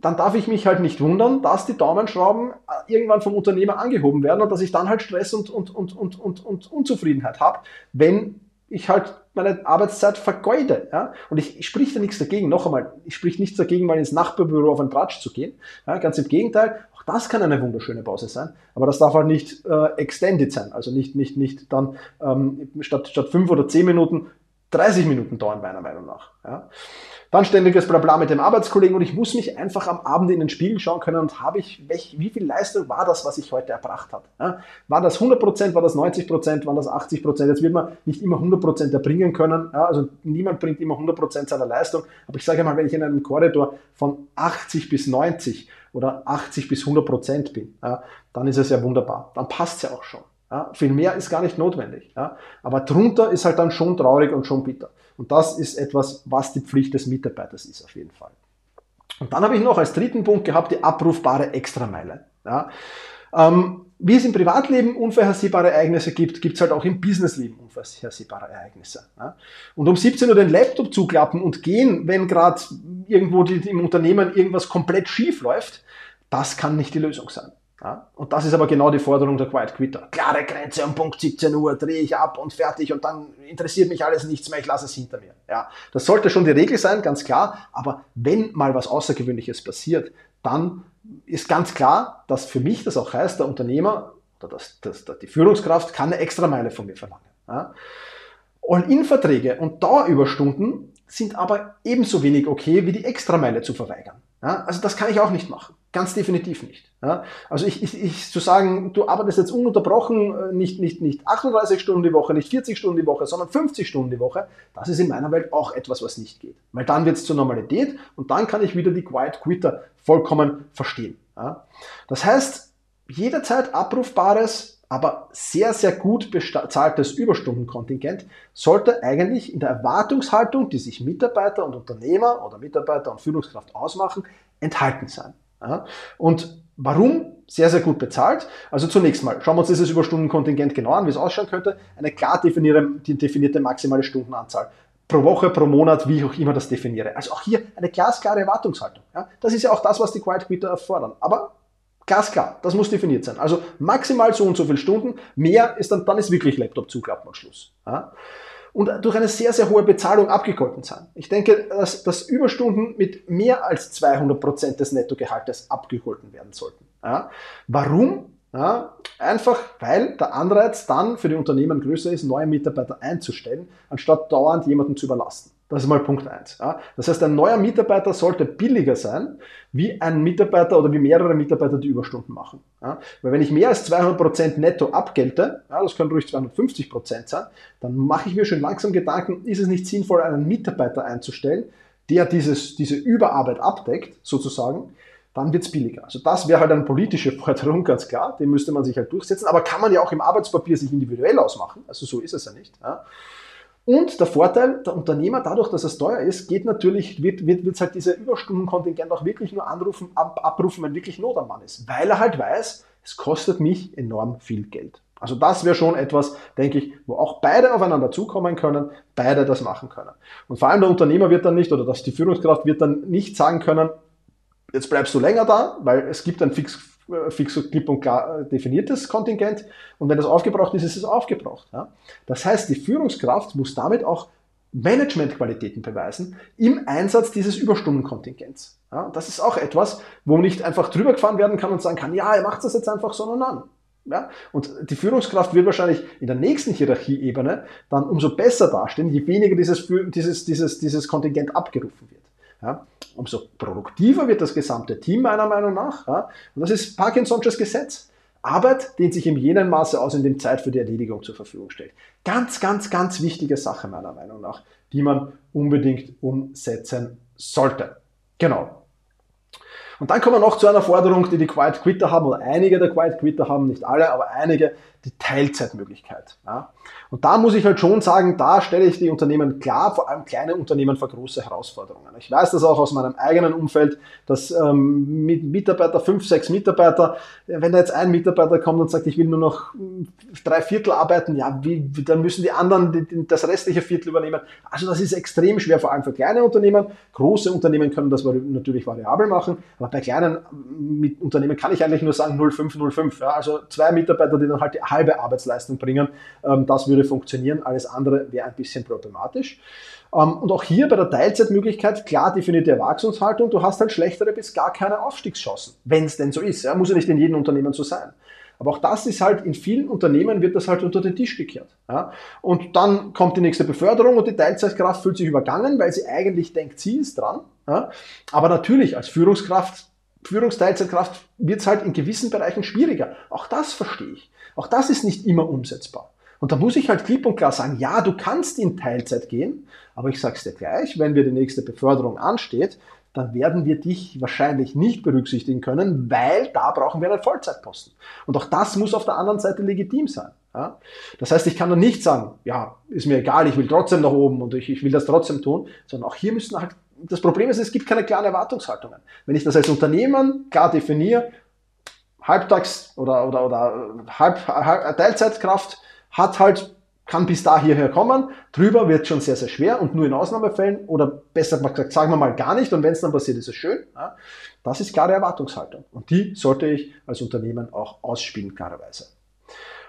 dann darf ich mich halt nicht wundern, dass die Daumenschrauben äh, irgendwann vom Unternehmer angehoben werden und dass ich dann halt Stress und, und, und, und, und, und Unzufriedenheit habe, wenn ich halt meine Arbeitszeit vergeude. Ja? Und ich, ich sprich da nichts dagegen. Noch einmal, ich sprich nichts dagegen, mal ins Nachbarbüro auf einen Tratsch zu gehen. Ja? Ganz im Gegenteil, auch das kann eine wunderschöne Pause sein. Aber das darf halt nicht äh, extended sein. Also nicht, nicht, nicht dann ähm, statt, statt fünf oder zehn Minuten 30 Minuten dauern, meiner Meinung nach. Ja? Dann ständiges Blabla mit dem Arbeitskollegen und ich muss mich einfach am Abend in den Spiegel schauen können und habe ich, welch, wie viel Leistung war das, was ich heute erbracht habe? Ja? War das 100 Prozent, war das 90 Prozent, war das 80 Prozent? Jetzt wird man nicht immer 100 Prozent erbringen können. Ja? Also niemand bringt immer 100 Prozent seiner Leistung. Aber ich sage mal, wenn ich in einem Korridor von 80 bis 90 oder 80 bis 100 Prozent bin, ja, dann ist es ja wunderbar. Dann passt es ja auch schon. Ja, viel mehr ist gar nicht notwendig. Ja. Aber drunter ist halt dann schon traurig und schon bitter. Und das ist etwas, was die Pflicht des Mitarbeiters ist, auf jeden Fall. Und dann habe ich noch als dritten Punkt gehabt, die abrufbare Extrameile. Ja. Ähm, wie es im Privatleben unvorhersehbare Ereignisse gibt, gibt es halt auch im Businessleben unvorhersehbare Ereignisse. Ja. Und um 17 Uhr den Laptop zuklappen und gehen, wenn gerade irgendwo die, im Unternehmen irgendwas komplett schief läuft, das kann nicht die Lösung sein. Ja? Und das ist aber genau die Forderung der Quiet Quitter. Klare Grenze um Punkt 17 Uhr, drehe ich ab und fertig und dann interessiert mich alles nichts mehr, ich lasse es hinter mir. Ja? Das sollte schon die Regel sein, ganz klar, aber wenn mal was Außergewöhnliches passiert, dann ist ganz klar, dass für mich das auch heißt, der Unternehmer oder das, das, die Führungskraft kann eine Extrameile von mir verlangen. Ja? All-in-Verträge und Dauerüberstunden sind aber ebenso wenig okay, wie die Extrameile zu verweigern. Ja? Also das kann ich auch nicht machen. Ganz definitiv nicht. Ja? Also ich, ich, ich zu sagen, du arbeitest jetzt ununterbrochen, äh, nicht, nicht, nicht 38 Stunden die Woche, nicht 40 Stunden die Woche, sondern 50 Stunden die Woche, das ist in meiner Welt auch etwas, was nicht geht. Weil dann wird es zur Normalität und dann kann ich wieder die Quiet Quitter vollkommen verstehen. Ja? Das heißt, jederzeit abrufbares aber sehr, sehr gut bezahltes Überstundenkontingent sollte eigentlich in der Erwartungshaltung, die sich Mitarbeiter und Unternehmer oder Mitarbeiter und Führungskraft ausmachen, enthalten sein. Und warum? Sehr, sehr gut bezahlt. Also zunächst mal, schauen wir uns dieses Überstundenkontingent genau an, wie es ausschauen könnte. Eine klar definierte, definierte maximale Stundenanzahl pro Woche, pro Monat, wie ich auch immer das definiere. Also auch hier eine glasklare Erwartungshaltung. Ja? Das ist ja auch das, was die Quiet Quieter erfordern. Aber glasklar, das muss definiert sein. Also maximal so und so viele Stunden, mehr ist dann, dann ist wirklich Laptop zuklappen und Schluss. Ja? Und durch eine sehr, sehr hohe Bezahlung abgegolten sein. Ich denke, dass, dass Überstunden mit mehr als 200 Prozent des Nettogehaltes abgegolten werden sollten. Ja. Warum? Ja, einfach weil der Anreiz dann für die Unternehmen größer ist, neue Mitarbeiter einzustellen, anstatt dauernd jemanden zu überlasten. Das ist mal Punkt eins. Ja. Das heißt, ein neuer Mitarbeiter sollte billiger sein, wie ein Mitarbeiter oder wie mehrere Mitarbeiter, die Überstunden machen. Ja. Weil wenn ich mehr als 200 Prozent netto abgelte, ja, das können ruhig 250 Prozent sein, dann mache ich mir schon langsam Gedanken, ist es nicht sinnvoll, einen Mitarbeiter einzustellen, der dieses, diese Überarbeit abdeckt, sozusagen, dann wird's billiger. Also das wäre halt eine politische *laughs* Forderung, ganz klar, die müsste man sich halt durchsetzen, aber kann man ja auch im Arbeitspapier sich individuell ausmachen, also so ist es ja nicht. Ja. Und der Vorteil, der Unternehmer, dadurch, dass es teuer ist, geht natürlich, wird, wird, wird halt diese Überstundenkontingent auch wirklich nur anrufen, ab, abrufen, wenn wirklich Not am Mann ist. Weil er halt weiß, es kostet mich enorm viel Geld. Also das wäre schon etwas, denke ich, wo auch beide aufeinander zukommen können, beide das machen können. Und vor allem der Unternehmer wird dann nicht, oder dass die Führungskraft wird dann nicht sagen können, jetzt bleibst du länger da, weil es gibt ein fix fix und klipp und klar äh, definiertes Kontingent und wenn das aufgebraucht ist, ist es aufgebraucht. Ja? Das heißt, die Führungskraft muss damit auch Managementqualitäten beweisen im Einsatz dieses Überstundenkontingents. Ja? Das ist auch etwas, wo nicht einfach drüber gefahren werden kann und sagen kann, ja, ihr macht das jetzt einfach, sondern an. Ja? Und die Führungskraft wird wahrscheinlich in der nächsten Hierarchieebene dann umso besser dastehen, je weniger dieses, dieses, dieses, dieses Kontingent abgerufen wird. Ja? Umso produktiver wird das gesamte Team meiner Meinung nach. Ja? Und das ist Parkinson'sches Gesetz. Arbeit dehnt sich in jenem Maße aus, in dem Zeit für die Erledigung zur Verfügung steht. Ganz, ganz, ganz wichtige Sache meiner Meinung nach, die man unbedingt umsetzen sollte. Genau. Und dann kommen wir noch zu einer Forderung, die die Quiet Quitter haben, oder einige der Quiet Quitter haben, nicht alle, aber einige, die Teilzeitmöglichkeit. Ja. Und da muss ich halt schon sagen, da stelle ich die Unternehmen klar, vor allem kleine Unternehmen vor große Herausforderungen. Ich weiß das auch aus meinem eigenen Umfeld, dass ähm, mit Mitarbeiter, fünf, sechs Mitarbeiter, wenn da jetzt ein Mitarbeiter kommt und sagt, ich will nur noch drei Viertel arbeiten, ja, wie, dann müssen die anderen die, die, das restliche Viertel übernehmen. Also das ist extrem schwer, vor allem für kleine Unternehmen. Große Unternehmen können das natürlich variabel machen, aber bei kleinen mit Unternehmen kann ich eigentlich nur sagen 05, 05. Ja, also zwei Mitarbeiter, die dann halt die halbe Arbeitsleistung bringen, ähm, das würde funktionieren. Alles andere wäre ein bisschen problematisch. Ähm, und auch hier bei der Teilzeitmöglichkeit klar definierte Erwachsungshaltung. Du hast halt schlechtere bis gar keine Aufstiegschancen, wenn es denn so ist. Ja, muss ja nicht in jedem Unternehmen so sein. Aber auch das ist halt, in vielen Unternehmen wird das halt unter den Tisch gekehrt. Ja? Und dann kommt die nächste Beförderung und die Teilzeitkraft fühlt sich übergangen, weil sie eigentlich denkt, sie ist dran. Ja? Aber natürlich, als Führungskraft, Führungsteilzeitkraft wird es halt in gewissen Bereichen schwieriger. Auch das verstehe ich. Auch das ist nicht immer umsetzbar. Und da muss ich halt klipp und klar sagen, ja, du kannst in Teilzeit gehen, aber ich sag's dir gleich, wenn wir die nächste Beförderung ansteht, dann werden wir dich wahrscheinlich nicht berücksichtigen können, weil da brauchen wir einen Vollzeitposten. Und auch das muss auf der anderen Seite legitim sein. Ja? Das heißt, ich kann dann nicht sagen, ja, ist mir egal, ich will trotzdem nach oben und ich, ich will das trotzdem tun, sondern auch hier müssen halt, das Problem ist, es gibt keine klaren Erwartungshaltungen. Wenn ich das als Unternehmen klar definiere, Halbtags- oder, oder, oder Halb, Halb, Teilzeitkraft hat halt kann bis da hierher kommen. Drüber wird schon sehr, sehr schwer und nur in Ausnahmefällen oder besser gesagt, sagen wir mal gar nicht und wenn es dann passiert, ist es schön. Ja. Das ist klare Erwartungshaltung und die sollte ich als Unternehmen auch ausspielen, klarerweise.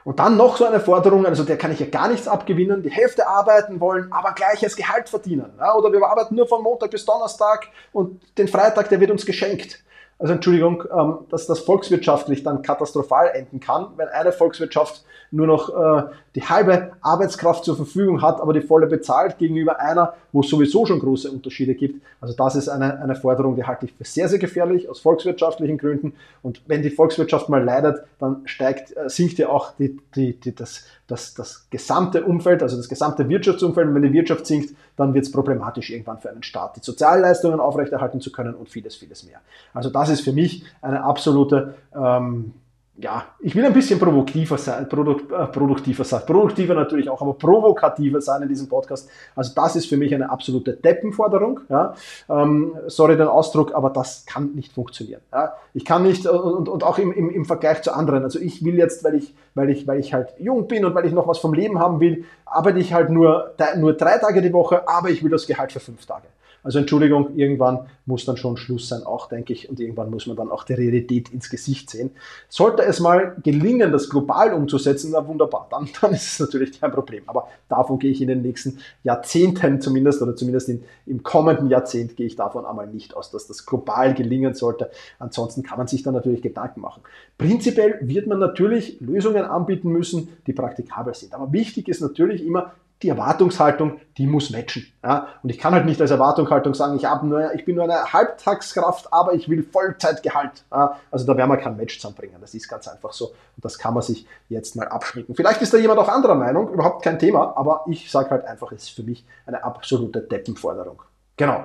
Und dann noch so eine Forderung, also der kann ich ja gar nichts abgewinnen, die Hälfte arbeiten wollen, aber gleiches Gehalt verdienen. Ja, oder wir arbeiten nur von Montag bis Donnerstag und den Freitag, der wird uns geschenkt. Also Entschuldigung, ähm, dass das volkswirtschaftlich dann katastrophal enden kann, wenn eine Volkswirtschaft nur noch äh, die halbe Arbeitskraft zur Verfügung hat, aber die volle bezahlt gegenüber einer, wo es sowieso schon große Unterschiede gibt. Also das ist eine, eine Forderung, die halte ich für sehr, sehr gefährlich aus volkswirtschaftlichen Gründen. Und wenn die Volkswirtschaft mal leidet, dann steigt, äh, sinkt ja auch die, die, die, das, das, das gesamte Umfeld, also das gesamte Wirtschaftsumfeld. Und wenn die Wirtschaft sinkt, dann wird es problematisch irgendwann für einen Staat, die Sozialleistungen aufrechterhalten zu können und vieles, vieles mehr. Also das ist für mich eine absolute ähm, ja, ich will ein bisschen provokativer sein, produk, äh, produktiver sein, produktiver natürlich auch, aber provokativer sein in diesem Podcast. Also das ist für mich eine absolute Deppenforderung. Ja. Ähm, sorry den Ausdruck, aber das kann nicht funktionieren. Ja. Ich kann nicht äh, und, und auch im, im, im Vergleich zu anderen. Also ich will jetzt, weil ich, weil ich, weil ich halt jung bin und weil ich noch was vom Leben haben will, arbeite ich halt nur, nur drei Tage die Woche, aber ich will das Gehalt für fünf Tage. Also Entschuldigung, irgendwann muss dann schon Schluss sein, auch denke ich, und irgendwann muss man dann auch die Realität ins Gesicht sehen. Sollte es mal gelingen, das global umzusetzen, na wunderbar, dann, *laughs* dann ist es natürlich kein Problem. Aber davon gehe ich in den nächsten Jahrzehnten zumindest, oder zumindest in, im kommenden Jahrzehnt gehe ich davon einmal nicht aus, dass das global gelingen sollte. Ansonsten kann man sich dann natürlich Gedanken machen. Prinzipiell wird man natürlich Lösungen anbieten müssen, die praktikabel sind. Aber wichtig ist natürlich immer, die Erwartungshaltung, die muss matchen. Ja? Und ich kann halt nicht als Erwartungshaltung sagen, ich, hab nur, ich bin nur eine Halbtagskraft, aber ich will Vollzeitgehalt. Ja? Also da werden wir kein Match zusammenbringen. Das ist ganz einfach so. Und das kann man sich jetzt mal abschminken. Vielleicht ist da jemand auch anderer Meinung, überhaupt kein Thema, aber ich sage halt einfach, es ist für mich eine absolute Deppenforderung. Genau.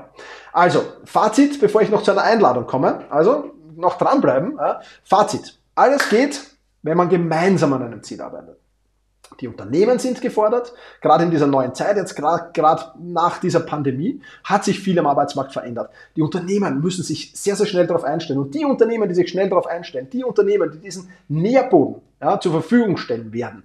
Also, Fazit, bevor ich noch zu einer Einladung komme. Also, noch dranbleiben. Ja? Fazit. Alles geht, wenn man gemeinsam an einem Ziel arbeitet. Die Unternehmen sind gefordert. Gerade in dieser neuen Zeit, jetzt gerade nach dieser Pandemie, hat sich viel am Arbeitsmarkt verändert. Die Unternehmen müssen sich sehr, sehr schnell darauf einstellen. Und die Unternehmen, die sich schnell darauf einstellen, die Unternehmen, die diesen Nährboden ja, zur Verfügung stellen werden,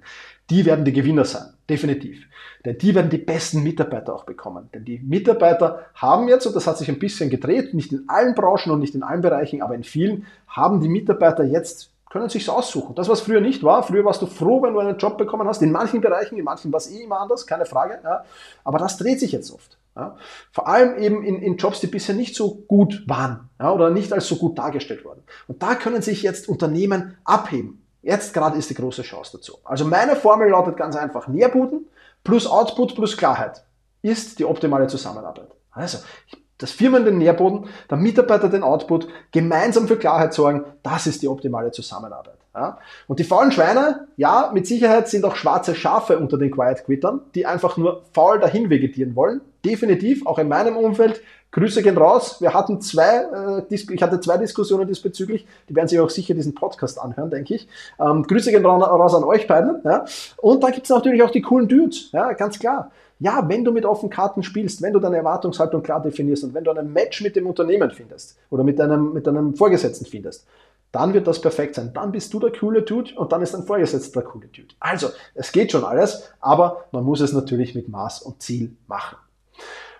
die werden die Gewinner sein. Definitiv. Denn die werden die besten Mitarbeiter auch bekommen. Denn die Mitarbeiter haben jetzt, und das hat sich ein bisschen gedreht, nicht in allen Branchen und nicht in allen Bereichen, aber in vielen, haben die Mitarbeiter jetzt können sich aussuchen. Das, was früher nicht war, früher warst du froh, wenn du einen Job bekommen hast. In manchen Bereichen, in manchen war es eh immer anders, keine Frage. Ja. Aber das dreht sich jetzt oft. Ja. Vor allem eben in, in, Jobs, die bisher nicht so gut waren ja, oder nicht als so gut dargestellt wurden. Und da können sich jetzt Unternehmen abheben. Jetzt gerade ist die große Chance dazu. Also meine Formel lautet ganz einfach, Nährbuden plus Output plus Klarheit ist die optimale Zusammenarbeit. Also, ich das Firmen den Nährboden, der Mitarbeiter den Output, gemeinsam für Klarheit sorgen, das ist die optimale Zusammenarbeit. Ja? Und die faulen Schweine, ja, mit Sicherheit sind auch schwarze Schafe unter den Quiet Quittern, die einfach nur faul dahin vegetieren wollen. Definitiv, auch in meinem Umfeld. Grüße gehen raus. Wir hatten zwei, äh, ich hatte zwei Diskussionen diesbezüglich. Die werden sich auch sicher diesen Podcast anhören, denke ich. Ähm, Grüße gehen raus an euch beiden. Ja? Und da gibt es natürlich auch die coolen Dudes, ja, ganz klar. Ja, wenn du mit offenen Karten spielst, wenn du deine Erwartungshaltung klar definierst und wenn du ein Match mit dem Unternehmen findest oder mit deinem, mit deinem Vorgesetzten findest, dann wird das perfekt sein. Dann bist du der coole Dude und dann ist dein Vorgesetzter der coole Dude. Also, es geht schon alles, aber man muss es natürlich mit Maß und Ziel machen.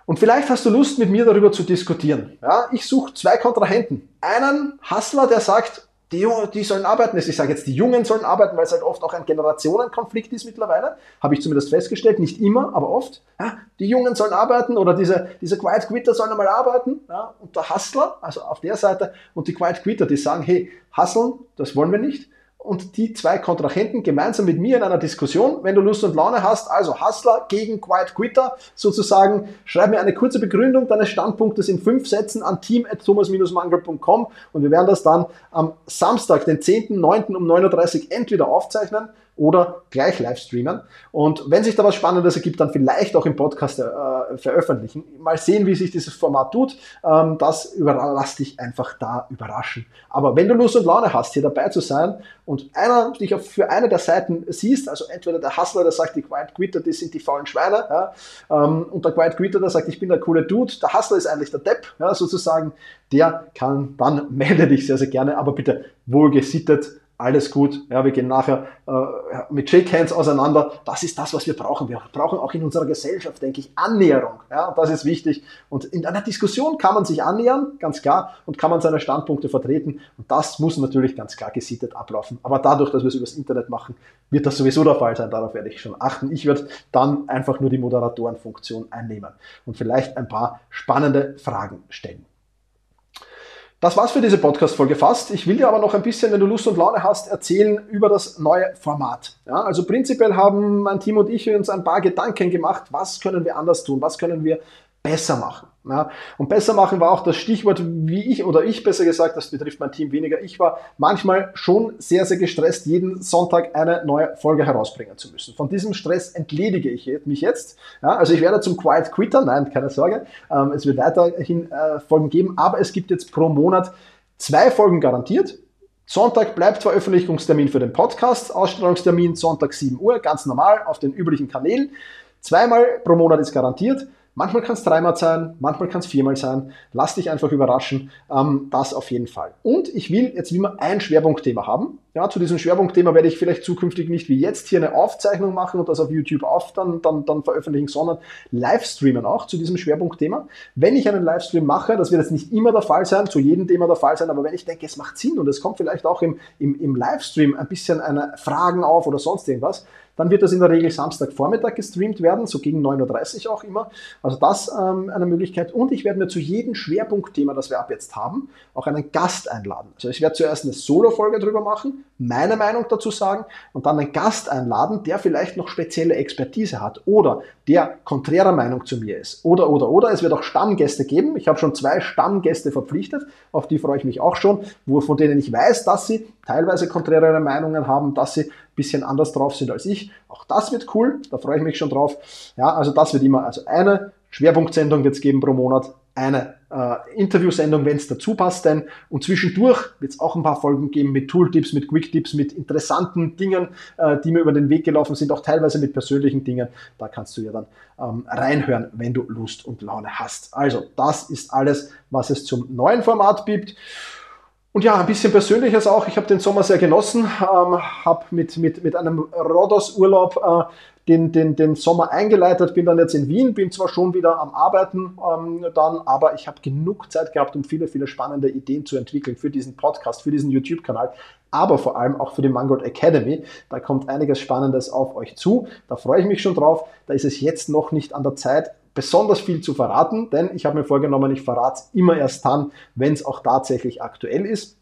Und vielleicht hast du Lust, mit mir darüber zu diskutieren. Ja, ich suche zwei Kontrahenten. Einen Hustler, der sagt, die, die sollen arbeiten. Also ich sage jetzt, die Jungen sollen arbeiten, weil es halt oft auch ein Generationenkonflikt ist mittlerweile. Habe ich zumindest festgestellt. Nicht immer, aber oft. Ja, die Jungen sollen arbeiten oder diese, diese Quiet Quitter sollen einmal arbeiten. Ja, und der Hustler, also auf der Seite, und die Quiet Quitter, die sagen, hey, hustlen, das wollen wir nicht und die zwei Kontrahenten gemeinsam mit mir in einer Diskussion. Wenn du Lust und Laune hast, also Hustler gegen Quiet Quitter, sozusagen, schreib mir eine kurze Begründung deines Standpunktes in fünf Sätzen an team.thomas-mangel.com und wir werden das dann am Samstag, den 10.9. um 9.30 Uhr entweder aufzeichnen oder gleich live streamen. Und wenn sich da was Spannendes ergibt, dann vielleicht auch im Podcast äh, veröffentlichen. Mal sehen, wie sich dieses Format tut. Ähm, das überlass dich einfach da überraschen. Aber wenn du Lust und Laune hast, hier dabei zu sein und einer dich für eine der Seiten siehst, also entweder der Hustler, der sagt, die Quiet Quitter, die sind die faulen Schweine, ja, ähm, und der Quiet Quitter, der sagt, ich bin der coole Dude, der Hustler ist eigentlich der Depp, ja, sozusagen, der kann, dann *laughs* melde dich sehr, sehr gerne, aber bitte wohlgesittet alles gut. Ja, wir gehen nachher äh, mit Shake Hands auseinander. Das ist das, was wir brauchen. Wir brauchen auch in unserer Gesellschaft, denke ich, Annäherung. Ja, das ist wichtig. Und in einer Diskussion kann man sich annähern, ganz klar, und kann man seine Standpunkte vertreten. Und das muss natürlich ganz klar gesittet ablaufen. Aber dadurch, dass wir es übers Internet machen, wird das sowieso der Fall sein. Darauf werde ich schon achten. Ich werde dann einfach nur die Moderatorenfunktion einnehmen und vielleicht ein paar spannende Fragen stellen. Das war's für diese Podcast-Folge fast. Ich will dir aber noch ein bisschen, wenn du Lust und Laune hast, erzählen über das neue Format. Ja, also prinzipiell haben mein Team und ich uns ein paar Gedanken gemacht, was können wir anders tun, was können wir besser machen. Ja, und besser machen war auch das Stichwort, wie ich oder ich besser gesagt, das betrifft mein Team weniger. Ich war manchmal schon sehr, sehr gestresst, jeden Sonntag eine neue Folge herausbringen zu müssen. Von diesem Stress entledige ich mich jetzt. Ja, also ich werde zum Quiet Quitter, nein, keine Sorge. Ähm, es wird weiterhin äh, Folgen geben, aber es gibt jetzt pro Monat zwei Folgen garantiert. Sonntag bleibt Veröffentlichungstermin für den Podcast, Ausstrahlungstermin Sonntag 7 Uhr, ganz normal auf den üblichen Kanälen. Zweimal pro Monat ist garantiert. Manchmal kann es dreimal sein, manchmal kann es viermal sein. Lass dich einfach überraschen. Ähm, das auf jeden Fall. Und ich will jetzt wie immer ein Schwerpunktthema haben. Ja, zu diesem Schwerpunktthema werde ich vielleicht zukünftig nicht wie jetzt hier eine Aufzeichnung machen und das auf YouTube auf dann, dann, dann veröffentlichen, sondern Livestreamen auch zu diesem Schwerpunktthema. Wenn ich einen Livestream mache, das wird jetzt nicht immer der Fall sein, zu jedem Thema der Fall sein, aber wenn ich denke, es macht Sinn und es kommt vielleicht auch im, im, im Livestream ein bisschen eine Fragen auf oder sonst irgendwas, dann wird das in der Regel Samstagvormittag gestreamt werden, so gegen 9.30 Uhr auch immer. Also das ähm, eine Möglichkeit. Und ich werde mir zu jedem Schwerpunktthema, das wir ab jetzt haben, auch einen Gast einladen. Also ich werde zuerst eine Solo-Folge drüber machen, meine Meinung dazu sagen und dann einen Gast einladen, der vielleicht noch spezielle Expertise hat oder der konträrer Meinung zu mir ist. Oder, oder, oder. Es wird auch Stammgäste geben. Ich habe schon zwei Stammgäste verpflichtet, auf die freue ich mich auch schon, wo, von denen ich weiß, dass sie teilweise konträrere Meinungen haben, dass sie bisschen anders drauf sind als ich. Auch das wird cool, da freue ich mich schon drauf. Ja, also das wird immer, also eine Schwerpunktsendung wird es geben pro Monat, eine äh, Interviewsendung, wenn es dazu passt, denn und zwischendurch wird es auch ein paar Folgen geben mit Tooltips, mit Quicktips, mit interessanten Dingen, äh, die mir über den Weg gelaufen sind, auch teilweise mit persönlichen Dingen. Da kannst du ja dann ähm, reinhören, wenn du Lust und Laune hast. Also, das ist alles, was es zum neuen Format gibt. Und ja, ein bisschen Persönliches auch. Ich habe den Sommer sehr genossen, ähm, habe mit, mit, mit einem Rhodos-Urlaub äh, den, den, den Sommer eingeleitet, bin dann jetzt in Wien, bin zwar schon wieder am Arbeiten ähm, dann, aber ich habe genug Zeit gehabt, um viele, viele spannende Ideen zu entwickeln für diesen Podcast, für diesen YouTube-Kanal, aber vor allem auch für die Mangold Academy. Da kommt einiges Spannendes auf euch zu. Da freue ich mich schon drauf. Da ist es jetzt noch nicht an der Zeit, besonders viel zu verraten, denn ich habe mir vorgenommen, ich verrate es immer erst dann, wenn es auch tatsächlich aktuell ist.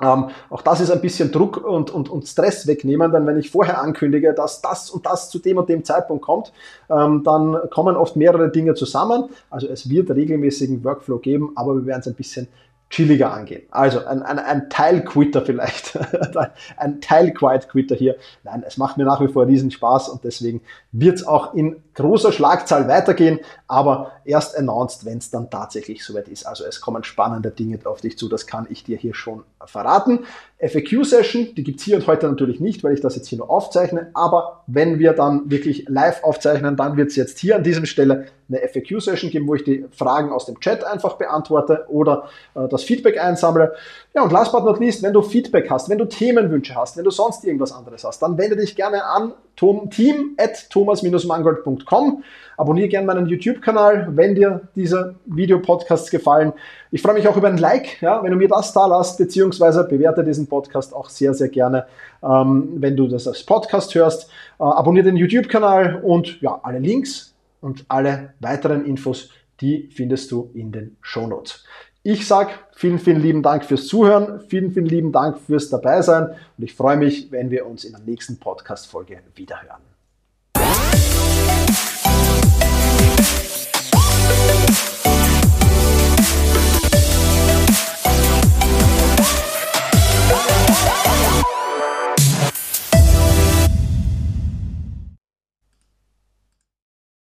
Ähm, auch das ist ein bisschen Druck und, und, und Stress wegnehmen, denn wenn ich vorher ankündige, dass das und das zu dem und dem Zeitpunkt kommt, ähm, dann kommen oft mehrere Dinge zusammen. Also es wird regelmäßigen Workflow geben, aber wir werden es ein bisschen chilliger angehen. Also ein, ein, ein Teil-Quitter vielleicht, *laughs* ein Teil-Quiet-Quitter hier. Nein, es macht mir nach wie vor riesen Spaß und deswegen wird es auch in großer Schlagzahl weitergehen, aber erst announced, wenn es dann tatsächlich soweit ist. Also es kommen spannende Dinge auf dich zu, das kann ich dir hier schon verraten. FAQ-Session, die gibt's hier und heute natürlich nicht, weil ich das jetzt hier nur aufzeichne, aber wenn wir dann wirklich live aufzeichnen, dann wird's jetzt hier an diesem Stelle eine FAQ-Session geben, wo ich die Fragen aus dem Chat einfach beantworte oder äh, das Feedback einsammle. Ja, und last but not least, wenn du Feedback hast, wenn du Themenwünsche hast, wenn du sonst irgendwas anderes hast, dann wende dich gerne an team at thomas-mangold.com. Abonniere gerne meinen YouTube-Kanal, wenn dir diese Videopodcasts gefallen. Ich freue mich auch über ein Like, ja, wenn du mir das da lässt, beziehungsweise bewerte diesen Podcast auch sehr, sehr gerne, ähm, wenn du das als Podcast hörst. Äh, abonniere den YouTube-Kanal und ja, alle Links und alle weiteren Infos, die findest du in den Show Notes. Ich sage vielen, vielen lieben Dank fürs Zuhören, vielen, vielen lieben Dank fürs Dabeisein und ich freue mich, wenn wir uns in der nächsten Podcast-Folge wiederhören. Bye.